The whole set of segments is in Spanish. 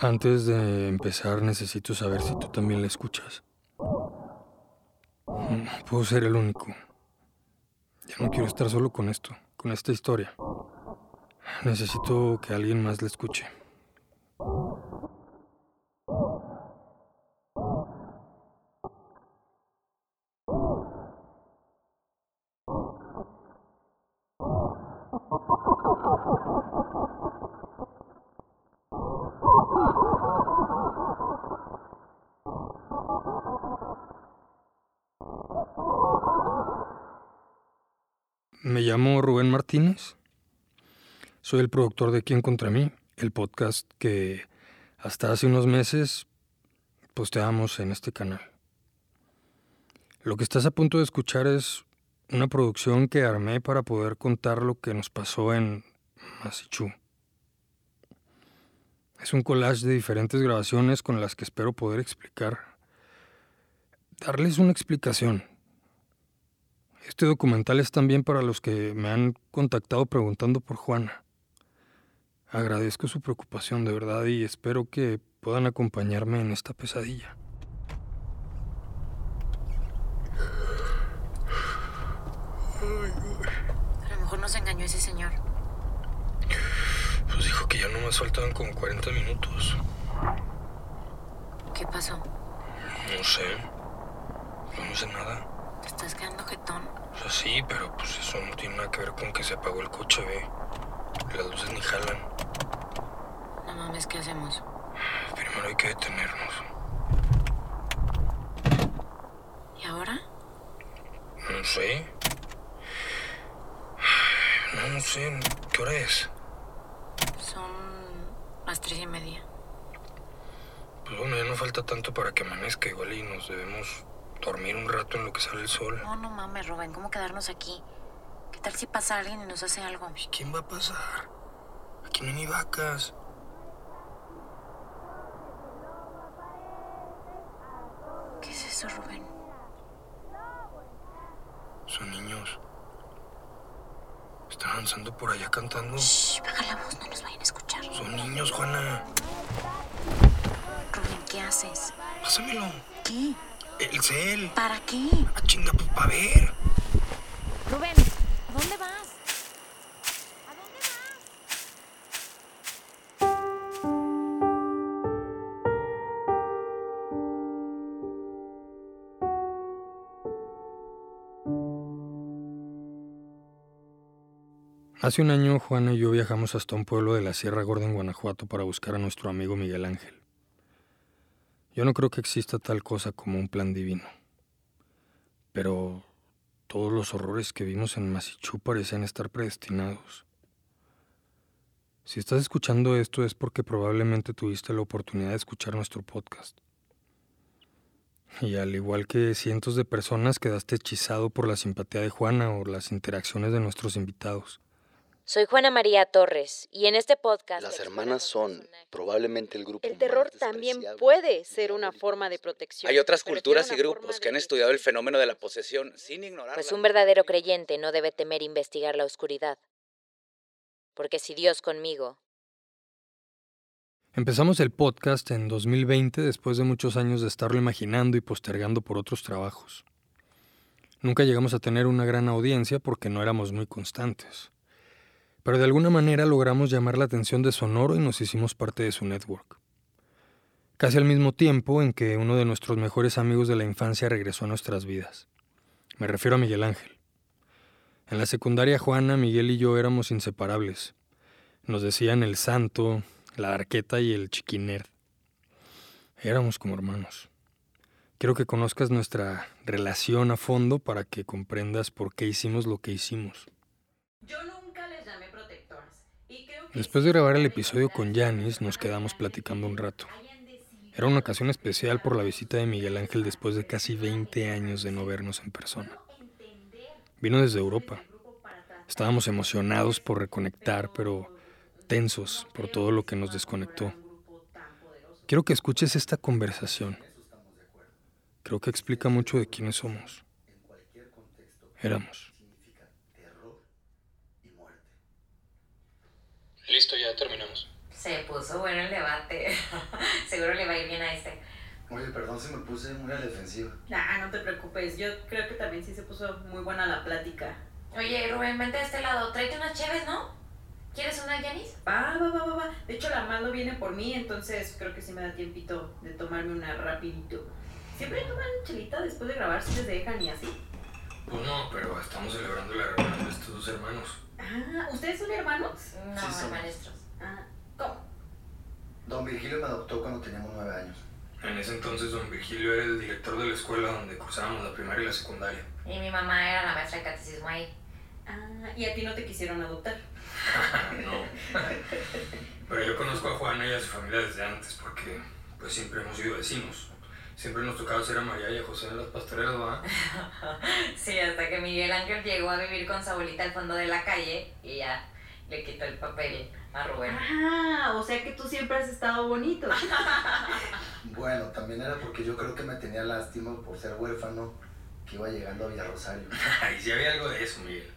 antes de empezar necesito saber si tú también la escuchas. Mm, puedo ser el único. Ya no quiero estar solo con esto, con esta historia. Necesito que alguien más la escuche. Me llamo Rubén Martínez. Soy el productor de Quién contra mí, el podcast que hasta hace unos meses posteamos en este canal. Lo que estás a punto de escuchar es una producción que armé para poder contar lo que nos pasó en Masichú. Es un collage de diferentes grabaciones con las que espero poder explicar, darles una explicación este documental es también para los que me han contactado preguntando por Juana. Agradezco su preocupación de verdad y espero que puedan acompañarme en esta pesadilla. A lo mejor nos engañó ese señor. Pues dijo que ya no me faltaban como 40 minutos. ¿Qué pasó? No sé. No sé nada. ¿Te estás quedando jetón? O sea, sí, pero pues eso no tiene nada que ver con que se apagó el coche, ve. Las luces ni jalan. No mames, ¿qué hacemos? Primero hay que detenernos. ¿Y ahora? No sé. No, no sé. ¿Qué hora es? Son las tres y media. Pues bueno, ya no falta tanto para que amanezca igual y nos debemos dormir un rato en lo que sale el sol. No, no mames, Rubén, ¿cómo quedarnos aquí? ¿Qué tal si pasa alguien y nos hace algo? ¿Y quién va a pasar? Aquí no hay ni vacas. ¿Qué es eso, Rubén? Son niños. Están avanzando por allá cantando. Shh, baja la voz, no nos vayan a escuchar. Son niños, Juana. Rubén, ¿qué haces? Pásamelo. ¿Qué? El cel. ¿Para qué? Ah, chinga, pues para ver. Rubén, ¿a dónde vas? ¿A dónde vas? Hace un año, Juana y yo viajamos hasta un pueblo de la Sierra Gorda en Guanajuato para buscar a nuestro amigo Miguel Ángel. Yo no creo que exista tal cosa como un plan divino. Pero todos los horrores que vimos en Masichú parecían estar predestinados. Si estás escuchando esto es porque probablemente tuviste la oportunidad de escuchar nuestro podcast. Y al igual que cientos de personas quedaste hechizado por la simpatía de Juana o las interacciones de nuestros invitados. Soy Juana María Torres y en este podcast... Las hermanas son probablemente el grupo El más terror también puede ser una forma de protección. Hay otras culturas y grupos que han estudiado el fenómeno de la posesión sin ignorar. Pues un verdadero creyente no debe temer investigar la oscuridad. Porque si Dios conmigo, Empezamos el podcast en 2020 después de muchos años de estarlo imaginando y postergando por otros trabajos. Nunca llegamos a tener una gran audiencia porque no éramos muy constantes. Pero de alguna manera logramos llamar la atención de Sonoro y nos hicimos parte de su network. Casi al mismo tiempo en que uno de nuestros mejores amigos de la infancia regresó a nuestras vidas. Me refiero a Miguel Ángel. En la secundaria Juana, Miguel y yo éramos inseparables. Nos decían el santo, la arqueta y el chiquinerd. Éramos como hermanos. Quiero que conozcas nuestra relación a fondo para que comprendas por qué hicimos lo que hicimos. Yo nunca les llamé protectoras. Y creo que Después de grabar el episodio con Janis, nos quedamos platicando un rato. Era una ocasión especial por la visita de Miguel Ángel después de casi 20 años de no vernos en persona. Vino desde Europa. Estábamos emocionados por reconectar, pero tensos por todo lo que nos desconectó. Quiero que escuches esta conversación. Creo que explica mucho de quiénes somos. Éramos. Listo, ya terminamos. Se puso bueno el debate. Seguro le va a ir bien a este. Oye, perdón si me puse muy a la defensiva. Nah, no te preocupes. Yo creo que también sí se puso muy buena la plática. Oye, Rubén, vente de este lado. Tráete unas cheves, ¿no? ¿Quieres una, Janis? Va, va, va, va, va. De hecho, la mando viene por mí, entonces creo que sí me da tiempito de tomarme una rapidito. ¿Siempre toman chelita después de grabar si les dejan y así? Pues no, pero estamos celebrando la reunión de estos dos hermanos. Ah, ¿ustedes son hermanos? No, Sí, somos. maestros. Ah, ¿cómo? Don Virgilio me adoptó cuando teníamos nueve años. En ese entonces don Virgilio era el director de la escuela donde cursábamos la primaria y la secundaria. Y mi mamá era la maestra de catecismo ahí. Ah, y a ti no te quisieron adoptar. no. Pero yo conozco a Juana y a su familia desde antes porque pues siempre hemos sido vecinos. Siempre nos tocaba hacer a María y a José en las pastorelas, ¿va? Sí, hasta que Miguel Ángel llegó a vivir con su abuelita al fondo de la calle y ya le quitó el papel a Rubén. Ah, o sea que tú siempre has estado bonito. Bueno, también era porque yo creo que me tenía lástima por ser huérfano que iba llegando a Villarrosario. Ay, sí había algo de eso, Miguel.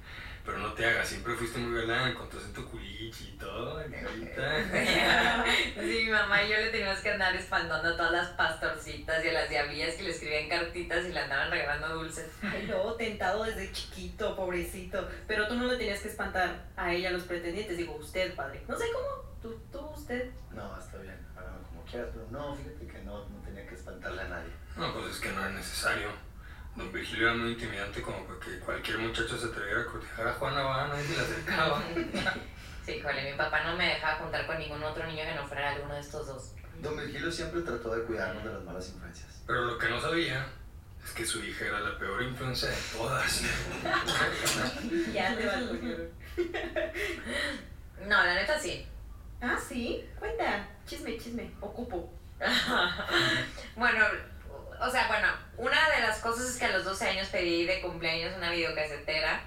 Pero no te hagas, siempre fuiste muy galán con tu culichi y todo, negrita. Sí, mi mamá y yo le teníamos que andar espantando a todas las pastorcitas y a las diablillas que le escribían cartitas y le andaban regalando dulces. Ay, no, tentado desde chiquito, pobrecito. Pero tú no le tenías que espantar a ella, a los pretendientes. Digo, usted, padre. No sé cómo. Tú, tú, usted. No, está bien, hágame como quieras, pero no, fíjate que no, no tenía que espantarle a nadie. No, pues es que no era necesario. Don Virgilio era muy intimidante como para que cualquier muchacho se atreviera a cortejar a Juana, va, nadie se le acercaba. Sí, jole, mi papá no me dejaba juntar con ningún otro niño que no fuera alguno de estos dos. Don Virgilio siempre trató de cuidarnos de las malas influencias. Pero lo que no sabía es que su hija era la peor influencia de todas. Ya te va No, la neta sí. Ah, sí. Cuenta. Chisme, chisme. Ocupo. bueno, o sea, bueno, una de las cosas es que a los 12 años pedí de cumpleaños una videocasetera.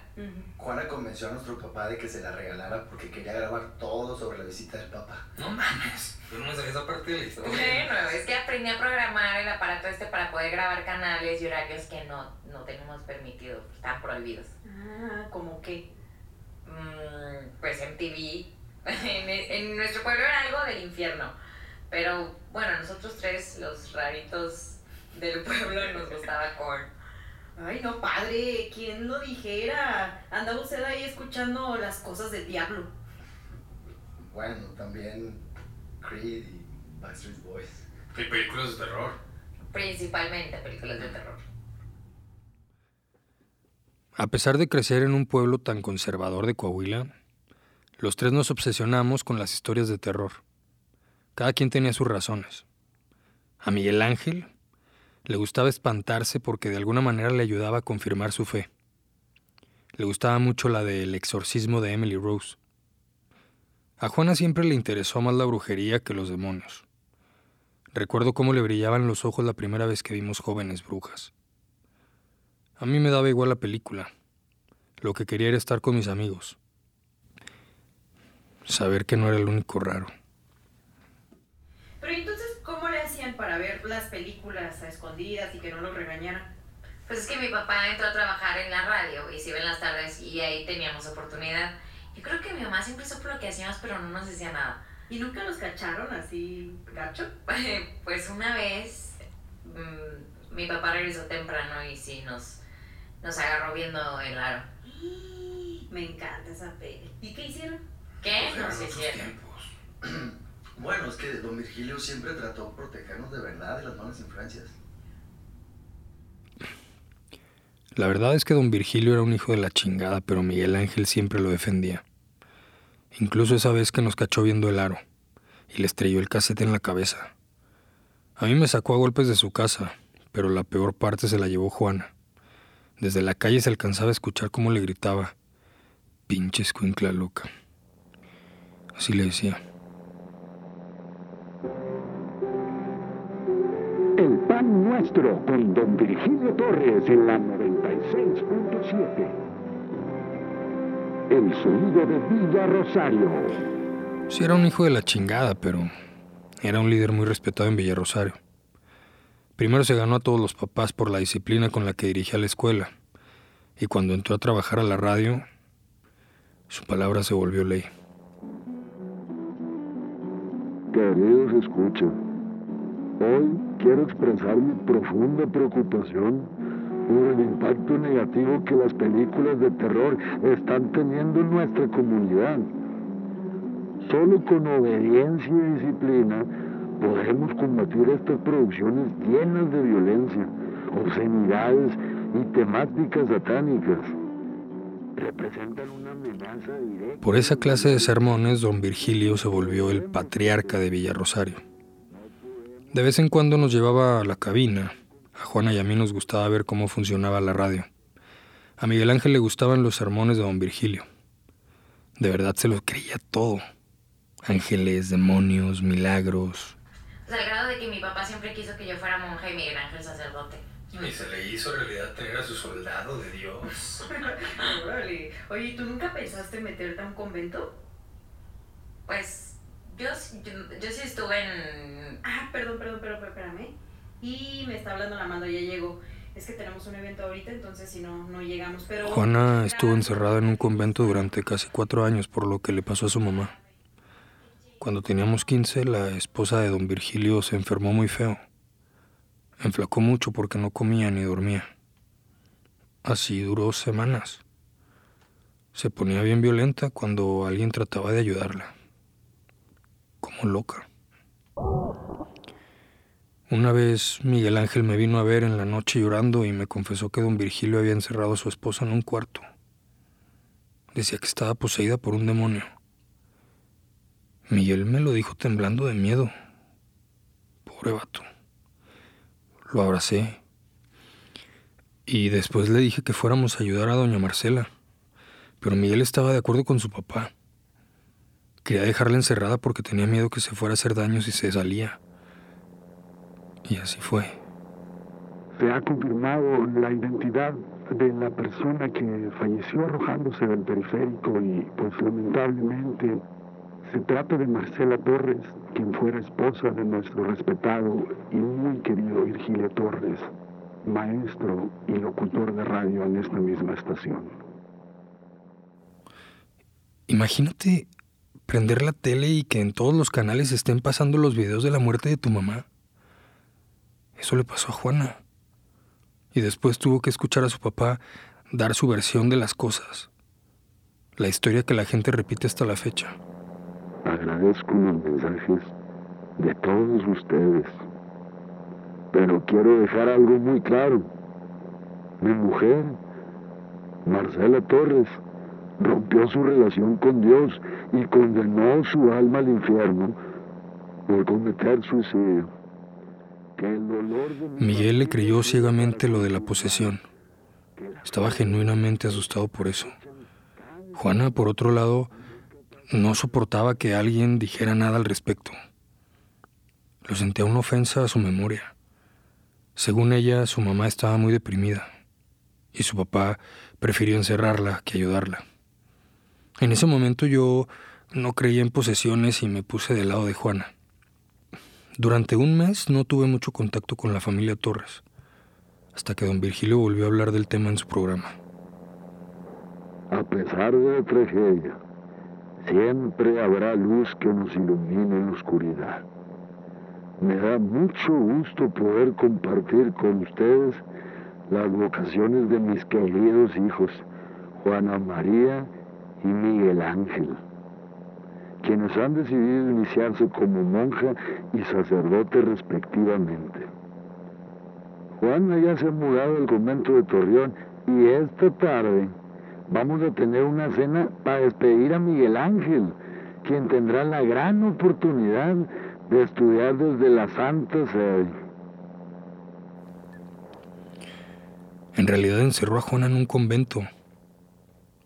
Juana convenció a nuestro papá de que se la regalara porque quería grabar todo sobre la visita del papá. No mames, yo no me sabía esa parte de la historia. Bueno, es que aprendí a programar el aparato este para poder grabar canales y horarios que no, no tenemos permitido, están prohibidos. Ah, ¿cómo qué? Mm, pues MTV. En, en nuestro pueblo era algo del infierno. Pero bueno, nosotros tres, los raritos del pueblo, nos gustaba Korn. Ay, no, padre. ¿Quién lo dijera? Andaba usted ahí escuchando las cosas del diablo. Bueno, también Creed y Backstreet Boys. Y películas de terror. Principalmente películas de terror. A pesar de crecer en un pueblo tan conservador de Coahuila, los tres nos obsesionamos con las historias de terror. Cada quien tenía sus razones. A Miguel Ángel le gustaba espantarse porque de alguna manera le ayudaba a confirmar su fe. Le gustaba mucho la del exorcismo de Emily Rose. A Juana siempre le interesó más la brujería que los demonios. Recuerdo cómo le brillaban los ojos la primera vez que vimos jóvenes brujas. A mí me daba igual la película. Lo que quería era estar con mis amigos. Saber que no era el único raro. Pero entonces, ¿cómo le hacían para ver las películas a escondidas y que no los regañaran? Pues es que mi papá entró a trabajar en la radio y se iba en las tardes y ahí teníamos oportunidad. Yo creo que mi mamá siempre supo lo que hacíamos, pero no nos decía nada. ¿Y nunca los cacharon así, gacho? Pues una vez mm, mi papá regresó temprano y sí nos, nos agarró viendo el aro. Me encanta esa peli. ¿Y qué hicieron? ¿Qué? Pues No tiempos. Bueno, es que Don Virgilio siempre trató de protegernos de verdad de las malas influencias. La verdad es que don Virgilio era un hijo de la chingada, pero Miguel Ángel siempre lo defendía. Incluso esa vez que nos cachó viendo el aro y le estrelló el casete en la cabeza. A mí me sacó a golpes de su casa, pero la peor parte se la llevó Juana. Desde la calle se alcanzaba a escuchar cómo le gritaba, pinche escuincla loca. Así le decía. El pan nuestro con don Virgilio Torres en la 96.7. El sonido de Villa Rosario. Sí era un hijo de la chingada, pero era un líder muy respetado en Villarrosario. Primero se ganó a todos los papás por la disciplina con la que dirigía la escuela, y cuando entró a trabajar a la radio, su palabra se volvió ley. Queridos escuchan, hoy quiero expresar mi profunda preocupación por el impacto negativo que las películas de terror están teniendo en nuestra comunidad. Solo con obediencia y disciplina podemos combatir estas producciones llenas de violencia, obscenidades y temáticas satánicas. Representan una amenaza directa. Por esa clase de sermones, don Virgilio se volvió el patriarca de Villarrosario. De vez en cuando nos llevaba a la cabina. A Juana y a mí nos gustaba ver cómo funcionaba la radio. A Miguel Ángel le gustaban los sermones de don Virgilio. De verdad se lo creía todo. Ángeles, demonios, milagros. O sea, al grado de que mi papá siempre quiso que yo fuera monja y Miguel Ángel sacerdote. Y se le hizo realidad tener a su soldado de Dios. Órale. Oye, ¿y tú nunca pensaste meterte a un convento? Pues yo, yo, yo sí estuve en... Ah, perdón, perdón, perdón, espérame. Y me está hablando la mando, ya llegó. Es que tenemos un evento ahorita, entonces si no, no llegamos. Pero Juana estuvo encerrada en un convento durante casi cuatro años por lo que le pasó a su mamá. Cuando teníamos 15, la esposa de don Virgilio se enfermó muy feo. Enflacó mucho porque no comía ni dormía. Así duró semanas. Se ponía bien violenta cuando alguien trataba de ayudarla. Como loca. Una vez Miguel Ángel me vino a ver en la noche llorando y me confesó que don Virgilio había encerrado a su esposa en un cuarto. Decía que estaba poseída por un demonio. Miguel me lo dijo temblando de miedo. Pobre vato. Lo abracé. Y después le dije que fuéramos a ayudar a doña Marcela. Pero Miguel estaba de acuerdo con su papá. Quería dejarla encerrada porque tenía miedo que se fuera a hacer daño si se salía. Y así fue. Se ha confirmado la identidad de la persona que falleció arrojándose del periférico y pues lamentablemente se trata de Marcela Torres, quien fuera esposa de nuestro respetado y muy querido Virgilio Torres, maestro y locutor de radio en esta misma estación. Imagínate prender la tele y que en todos los canales estén pasando los videos de la muerte de tu mamá. Eso le pasó a Juana. Y después tuvo que escuchar a su papá dar su versión de las cosas. La historia que la gente repite hasta la fecha. Agradezco los mensajes de todos ustedes, pero quiero dejar algo muy claro. Mi mujer, Marcela Torres, rompió su relación con Dios y condenó su alma al infierno por cometer suicidio. Que el dolor de mi Miguel le creyó ciegamente lo de la posesión. Estaba genuinamente asustado por eso. Juana, por otro lado, no soportaba que alguien dijera nada al respecto. Lo sentía una ofensa a su memoria. Según ella, su mamá estaba muy deprimida y su papá prefirió encerrarla que ayudarla. En ese momento yo no creía en posesiones y me puse del lado de Juana. Durante un mes no tuve mucho contacto con la familia Torres, hasta que don Virgilio volvió a hablar del tema en su programa. A pesar de la tragedia, siempre habrá luz que nos ilumine en la oscuridad. Me da mucho gusto poder compartir con ustedes las vocaciones de mis queridos hijos, Juana María y Miguel Ángel, quienes han decidido iniciarse como monja y sacerdote respectivamente. Juana ya se ha mudado al convento de Torreón y esta tarde vamos a tener una cena para despedir a Miguel Ángel, quien tendrá la gran oportunidad de estudiar desde la Santa Sede. En realidad encerró a Juana en un convento.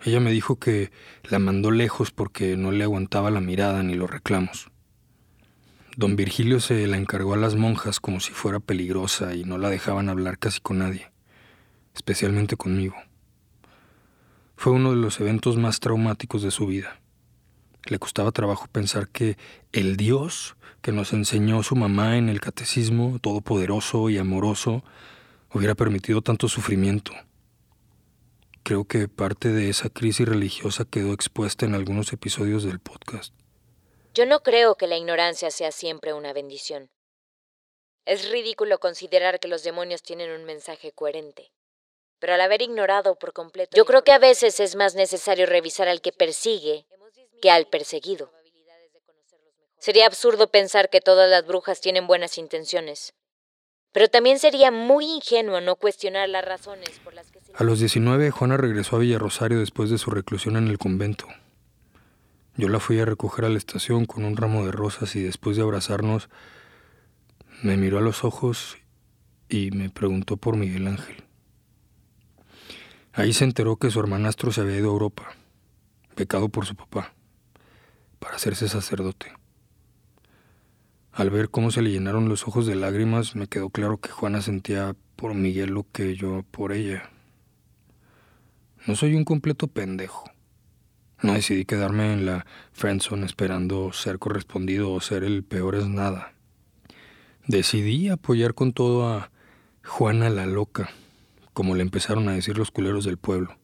Ella me dijo que la mandó lejos porque no le aguantaba la mirada ni los reclamos. Don Virgilio se la encargó a las monjas como si fuera peligrosa y no la dejaban hablar casi con nadie, especialmente conmigo. Fue uno de los eventos más traumáticos de su vida. Le costaba trabajo pensar que el Dios que nos enseñó su mamá en el catecismo, todopoderoso y amoroso, hubiera permitido tanto sufrimiento. Creo que parte de esa crisis religiosa quedó expuesta en algunos episodios del podcast. Yo no creo que la ignorancia sea siempre una bendición. Es ridículo considerar que los demonios tienen un mensaje coherente. Pero al haber ignorado por completo... Yo creo que a veces es más necesario revisar al que persigue que al perseguido. Sería absurdo pensar que todas las brujas tienen buenas intenciones. Pero también sería muy ingenuo no cuestionar las razones por las que se... A los 19, Juana regresó a Villarrosario después de su reclusión en el convento. Yo la fui a recoger a la estación con un ramo de rosas y después de abrazarnos, me miró a los ojos y me preguntó por Miguel Ángel. Ahí se enteró que su hermanastro se había ido a Europa, pecado por su papá, para hacerse sacerdote. Al ver cómo se le llenaron los ojos de lágrimas, me quedó claro que Juana sentía por Miguel lo que yo por ella. No soy un completo pendejo. No decidí quedarme en la friendzone esperando ser correspondido o ser el peor es nada. Decidí apoyar con todo a Juana la loca, como le empezaron a decir los culeros del pueblo.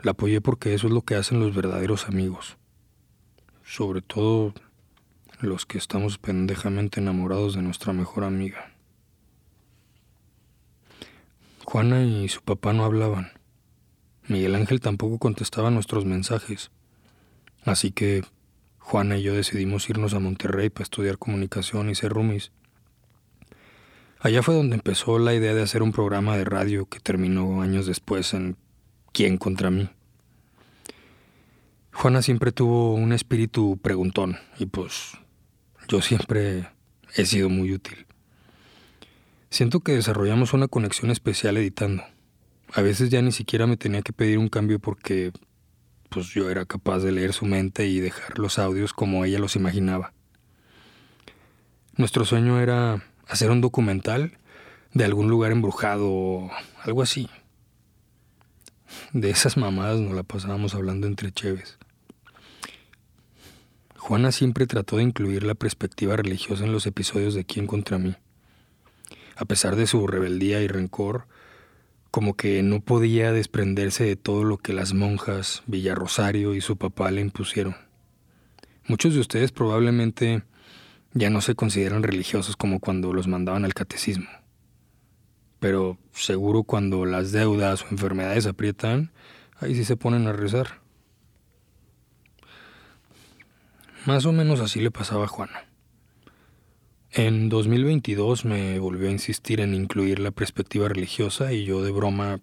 La apoyé porque eso es lo que hacen los verdaderos amigos. Sobre todo los que estamos pendejamente enamorados de nuestra mejor amiga. Juana y su papá no hablaban. Miguel Ángel tampoco contestaba nuestros mensajes. Así que Juana y yo decidimos irnos a Monterrey para estudiar comunicación y ser roomies. Allá fue donde empezó la idea de hacer un programa de radio que terminó años después en ¿Quién contra mí? Juana siempre tuvo un espíritu preguntón y pues yo siempre he sido muy útil. Siento que desarrollamos una conexión especial editando. A veces ya ni siquiera me tenía que pedir un cambio porque pues yo era capaz de leer su mente y dejar los audios como ella los imaginaba. Nuestro sueño era hacer un documental de algún lugar embrujado o algo así. De esas mamadas nos la pasábamos hablando entre cheves. Juana siempre trató de incluir la perspectiva religiosa en los episodios de Quién contra mí. A pesar de su rebeldía y rencor, como que no podía desprenderse de todo lo que las monjas, Villarrosario y su papá le impusieron. Muchos de ustedes probablemente ya no se consideran religiosos como cuando los mandaban al catecismo. Pero seguro cuando las deudas o enfermedades aprietan, ahí sí se ponen a rezar. Más o menos así le pasaba a Juana. En 2022 me volvió a insistir en incluir la perspectiva religiosa y yo de broma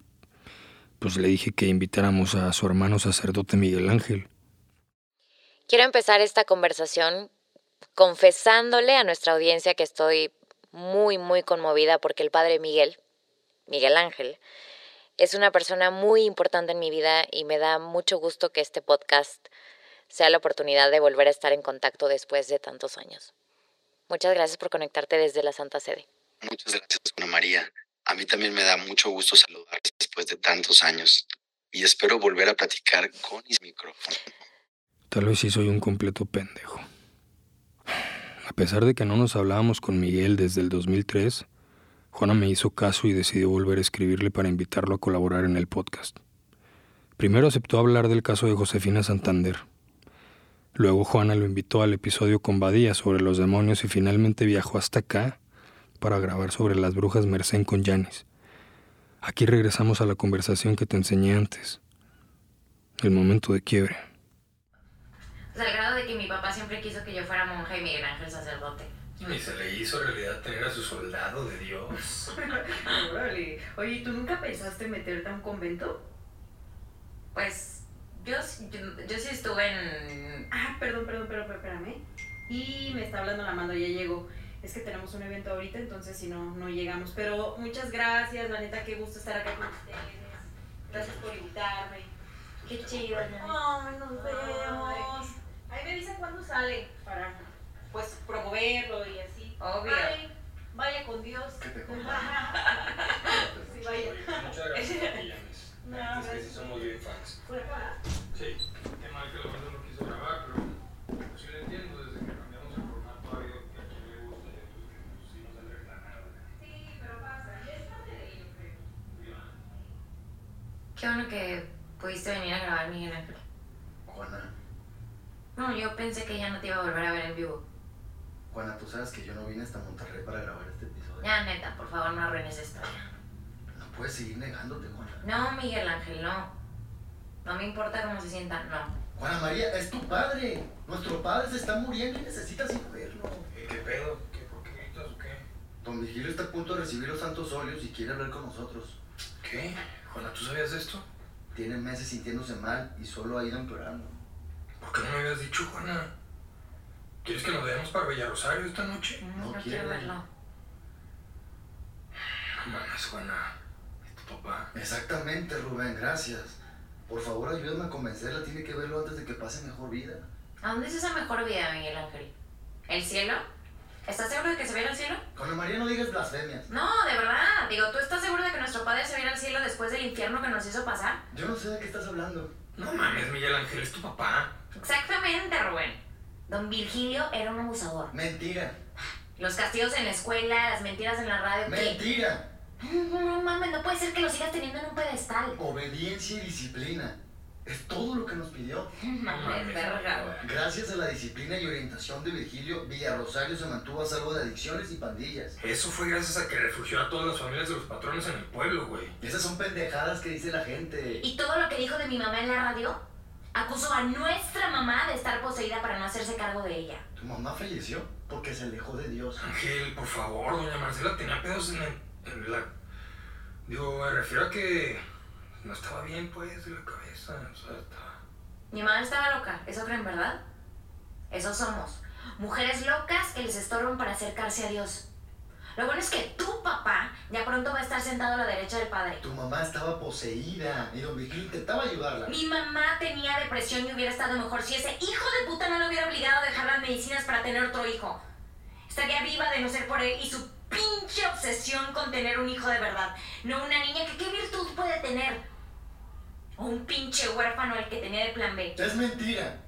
pues le dije que invitáramos a su hermano sacerdote Miguel Ángel. Quiero empezar esta conversación confesándole a nuestra audiencia que estoy muy, muy conmovida porque el padre Miguel, Miguel Ángel, es una persona muy importante en mi vida y me da mucho gusto que este podcast sea la oportunidad de volver a estar en contacto después de tantos años. Muchas gracias por conectarte desde la Santa Sede. Muchas gracias, Ana María. A mí también me da mucho gusto saludarte después de tantos años y espero volver a platicar con mis micrófonos. Tal vez sí soy un completo pendejo. A pesar de que no nos hablábamos con Miguel desde el 2003, Juana me hizo caso y decidió volver a escribirle para invitarlo a colaborar en el podcast. Primero aceptó hablar del caso de Josefina Santander, Luego Juana lo invitó al episodio con Badía sobre los demonios y finalmente viajó hasta acá para grabar sobre las brujas Mercén con Janis. Aquí regresamos a la conversación que te enseñé antes. El momento de quiebre. O sea, al grado de que mi papá siempre quiso que yo fuera monja y Miguel Ángel sacerdote. Y se le hizo realidad tener a su soldado de Dios. Órale. Oye, ¿y tú nunca pensaste meterte a un convento? Pues yo, yo, yo sí estuve en... Ah, perdón, perdón, perdón, espérame. Y me está hablando la mando, ya llegó. Es que tenemos un evento ahorita, entonces si no, no llegamos. Pero muchas gracias, la neta, qué gusto estar acá con ustedes. Gracias por invitarme. Qué chido, ¿no? Ay, nos vemos. Cuándo sale para, pues, promoverlo y así. Obvio. Ay, vaya con Dios. ¿Qué te sí, vaya. Muchas gracias, No, Es que sí somos bien fans. ¿Por acá? Sí, qué mal que la banda no quiso grabar, pero Qué bueno que pudiste venir a grabar, Miguel Ángel. Juana, No, yo pensé que ya no te iba a volver a ver en vivo. Juana, tú sabes que yo no vine hasta Monterrey para grabar este episodio. Ya, neta, por favor, no arruines esto. No puedes seguir negándote, Juana. No, Miguel Ángel, no. No me importa cómo se sientan, no. Juana María, es tu padre. Nuestro padre se está muriendo y necesitas ir a verlo. ¿Qué pedo? ¿Qué, ¿Por qué gritas o qué? Don Vigilio está a punto de recibir los santos óleos y quiere hablar con nosotros. ¿Qué? Juana, ¿tú sabías de esto? Tiene meses sintiéndose mal y solo ha ido empeorando. ¿Por qué no me habías dicho, Juana? ¿Quieres que nos veamos para Rosario esta noche? No, No quiero quiero. verlo. No mames, Juana. ¿Es tu papá? Exactamente, Rubén, gracias. Por favor, ayúdame a convencerla. Tiene que verlo antes de que pase mejor vida. ¿A dónde es esa mejor vida, Miguel Ángel? ¿El cielo? ¿Estás seguro de que se va a ir al cielo? Juana María, no digas blasfemias. No, de verdad. Digo, ¿tú estás seguro de que nuestro padre se va a ir al cielo después del infierno que nos hizo pasar? Yo no sé de qué estás hablando. No mames, Miguel Ángel, es tu papá. Exactamente, Rubén. Don Virgilio era un abusador. Mentira. Los castigos en la escuela, las mentiras en la radio. ¿qué? No, no mames, no puede ser que lo sigas teniendo en un pedestal. Obediencia y disciplina. Es todo lo que nos pidió. Mames, verga, güey. Gracias a la disciplina y orientación de Virgilio, Villarrosario se mantuvo a salvo de adicciones y pandillas. Eso fue gracias a que refugió a todas las familias de los patrones en el pueblo, güey. Esas son pendejadas que dice la gente. Y todo lo que dijo de mi mamá en la radio acusó a nuestra mamá de estar poseída para no hacerse cargo de ella. Tu mamá falleció porque se alejó de Dios. Ángel, por favor, doña Marcela tenía pedos en, el- en la... Digo, me refiero a que no estaba bien, pues, de la cabeza. O sea, estaba... Mi mamá estaba loca, ¿eso creen verdad? Eso somos. Mujeres locas que les estorban para acercarse a Dios. Lo bueno es que tu papá ya pronto va a estar sentado a la derecha del padre. Tu mamá estaba poseída y don Virgilio intentaba ayudarla. Mi mamá tenía depresión y hubiera estado mejor si ese hijo de puta no lo hubiera obligado a dejar las medicinas para tener otro hijo. Estaría viva de no ser por él y su pinche obsesión con tener un hijo de verdad. No una niña que qué virtud puede tener. O un pinche huérfano al que tenía de plan B. Es mentira.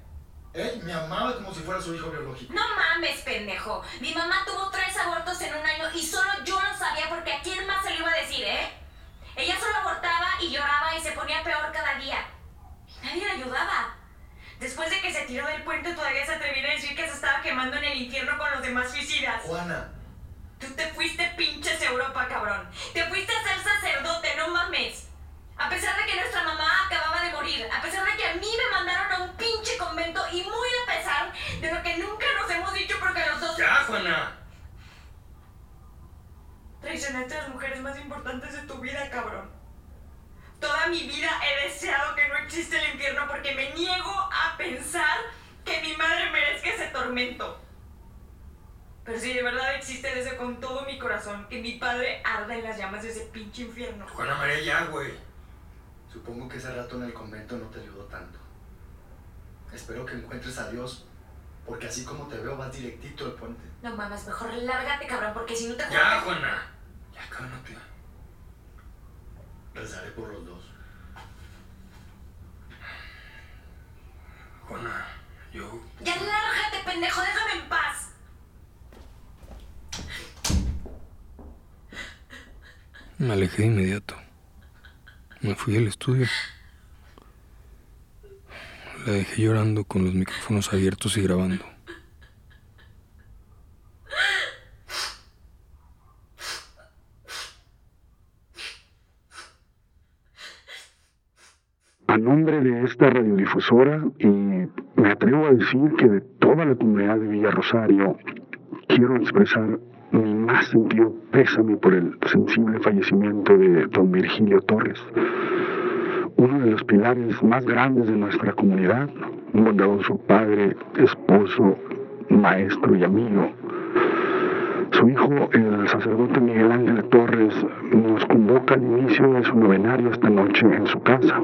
Él me amaba como si fuera su hijo biológico. No mames, pendejo. Mi mamá tuvo tres abortos en un año y solo yo lo sabía porque a quién más se lo iba a decir, ¿eh? Ella solo abortaba y lloraba y se ponía peor cada día. Y nadie la ayudaba. Después de que se tiró del puente todavía se atrevió a decir que se estaba quemando en el infierno con los demás suicidas. Juana, Tú te fuiste pinches Europa, cabrón. Te fuiste a ser sacerdote, no mames. A pesar de que nuestra mamá acababa de morir, a pesar de que a mí me mandaron a un pinche convento y muy a pesar de lo que nunca nos hemos dicho porque los dos ¡Ya, Juana! traicionaste a las mujeres más importantes de tu vida, cabrón. Toda mi vida he deseado que no existe el infierno porque me niego a pensar que mi madre merezca ese tormento. Pero si de verdad existe, deseo con todo mi corazón que mi padre arda en las llamas de ese pinche infierno. Juana María, ya, güey. supongo que ese rato en el convento no te ayudó tanto. Espero que encuentres a Dios, porque así como te veo vas directito al puente. No mames, mejor lárgate, cabrón, porque si no te Ya, Juana. Ya, cálmate. Rezaré por los dos. Juana, yo... ¡Ya lárgate, pendejo! ¡Déjame en paz! Me alejé de inmediato. Me fui al estudio. La dejé llorando con los micrófonos abiertos y grabando. A nombre de esta radiodifusora, y me atrevo a decir que de toda la comunidad de Villa Rosario, quiero expresar mi más sentido pésame por el sensible fallecimiento de don Virgilio Torres, uno de los pilares más grandes de nuestra comunidad, un bondadoso padre, esposo, maestro y amigo. Su hijo, el sacerdote Miguel Ángel Torres, nos convoca al inicio de su novenario esta noche en su casa.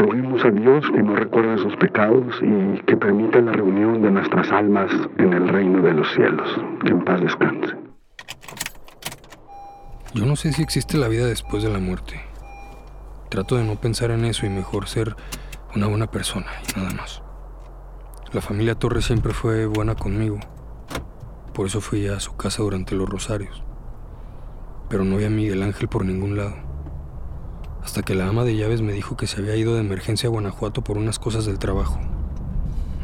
Roguemos a Dios que no recuerde sus pecados y que permita la reunión de nuestras almas en el reino de los cielos. Que en paz descanse. Yo no sé si existe la vida después de la muerte. Trato de no pensar en eso y mejor ser una buena persona y nada más. La familia Torres siempre fue buena conmigo. Por eso fui a su casa durante los rosarios. Pero no vi a Miguel Ángel por ningún lado. Hasta que la ama de llaves me dijo que se había ido de emergencia a Guanajuato por unas cosas del trabajo.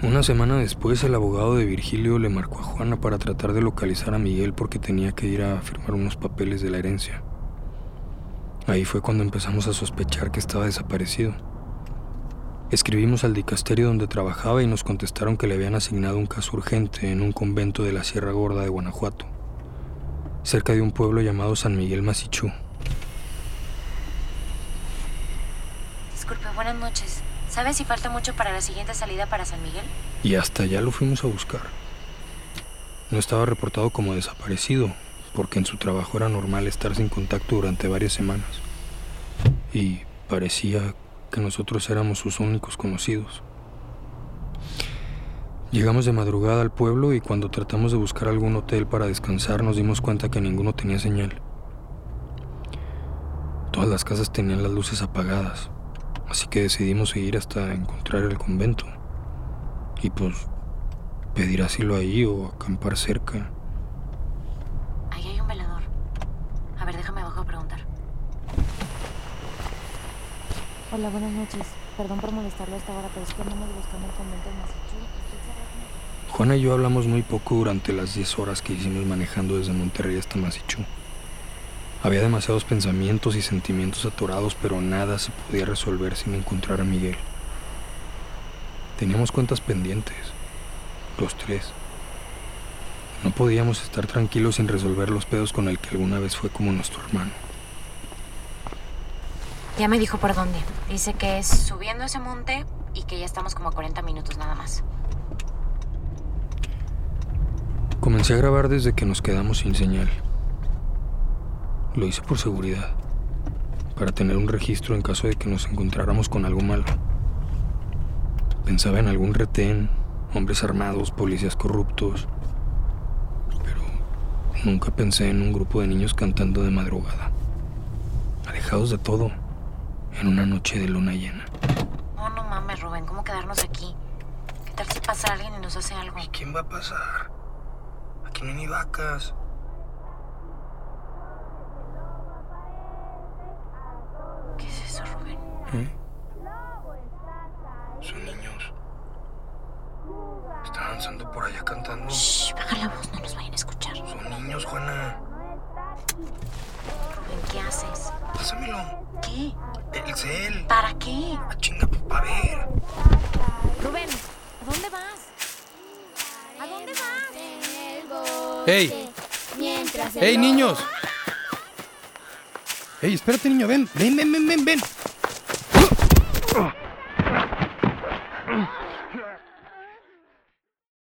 Una semana después, el abogado de Virgilio le marcó a Juana para tratar de localizar a Miguel porque tenía que ir a firmar unos papeles de la herencia. Ahí fue cuando empezamos a sospechar que estaba desaparecido. Escribimos al dicasterio donde trabajaba y nos contestaron que le habían asignado un caso urgente en un convento de la Sierra Gorda de Guanajuato, cerca de un pueblo llamado San Miguel Masichú. Disculpe, buenas noches. ¿Sabes si falta mucho para la siguiente salida para San Miguel? Y hasta allá lo fuimos a buscar. No estaba reportado como desaparecido, porque en su trabajo era normal estar sin contacto durante varias semanas. Y parecía que nosotros éramos sus únicos conocidos. Llegamos de madrugada al pueblo y cuando tratamos de buscar algún hotel para descansar nos dimos cuenta que ninguno tenía señal. Todas las casas tenían las luces apagadas así que decidimos seguir hasta encontrar el convento. Y pues pedir asilo ahí o acampar cerca. Ahí hay un velador. A ver, déjame abajo a preguntar. Hola, buenas noches. Perdón por molestarlo a esta hora, pero es que andamos buscando el convento en Massachusetts. Juana y yo hablamos muy poco durante las 10 horas que hicimos manejando desde Monterrey hasta Masichú. Había demasiados pensamientos y sentimientos atorados, pero nada se podía resolver sin encontrar a Miguel. Teníamos cuentas pendientes, los tres. No podíamos estar tranquilos sin resolver los pedos con el que alguna vez fue como nuestro hermano. Ya me dijo por dónde. Dice que es subiendo ese monte y que ya estamos como a 40 minutos nada más. Comencé a grabar desde que nos quedamos sin señal. Lo hice por seguridad, para tener un registro en caso de que nos encontráramos con algo malo. Pensaba en algún retén, hombres armados, policías corruptos, pero nunca pensé en un grupo de niños cantando de madrugada, alejados de todo, en una noche de luna llena. No, no mames, Rubén, ¿cómo quedarnos aquí? ¿Qué tal si pasa alguien y nos hace algo? ¿Y quién va a pasar? Aquí no hay ni vacas. ¿Qué es eso, Rubén? ¿Eh? Son niños. Están avanzando por allá cantando. Shh, baja la voz, no nos vayan a escuchar. Son niños, Juana. Rubén, ¿qué haces? Pásamelo. ¿Qué? El cel. ¿Para qué? A chinga, para ver. Rubén, ¿a dónde vas? ¿A dónde vas? ¡Ey! ¡Ey, niños! ¡Ey, espérate, niño! Ven, ven, ven, ven, ven, ven.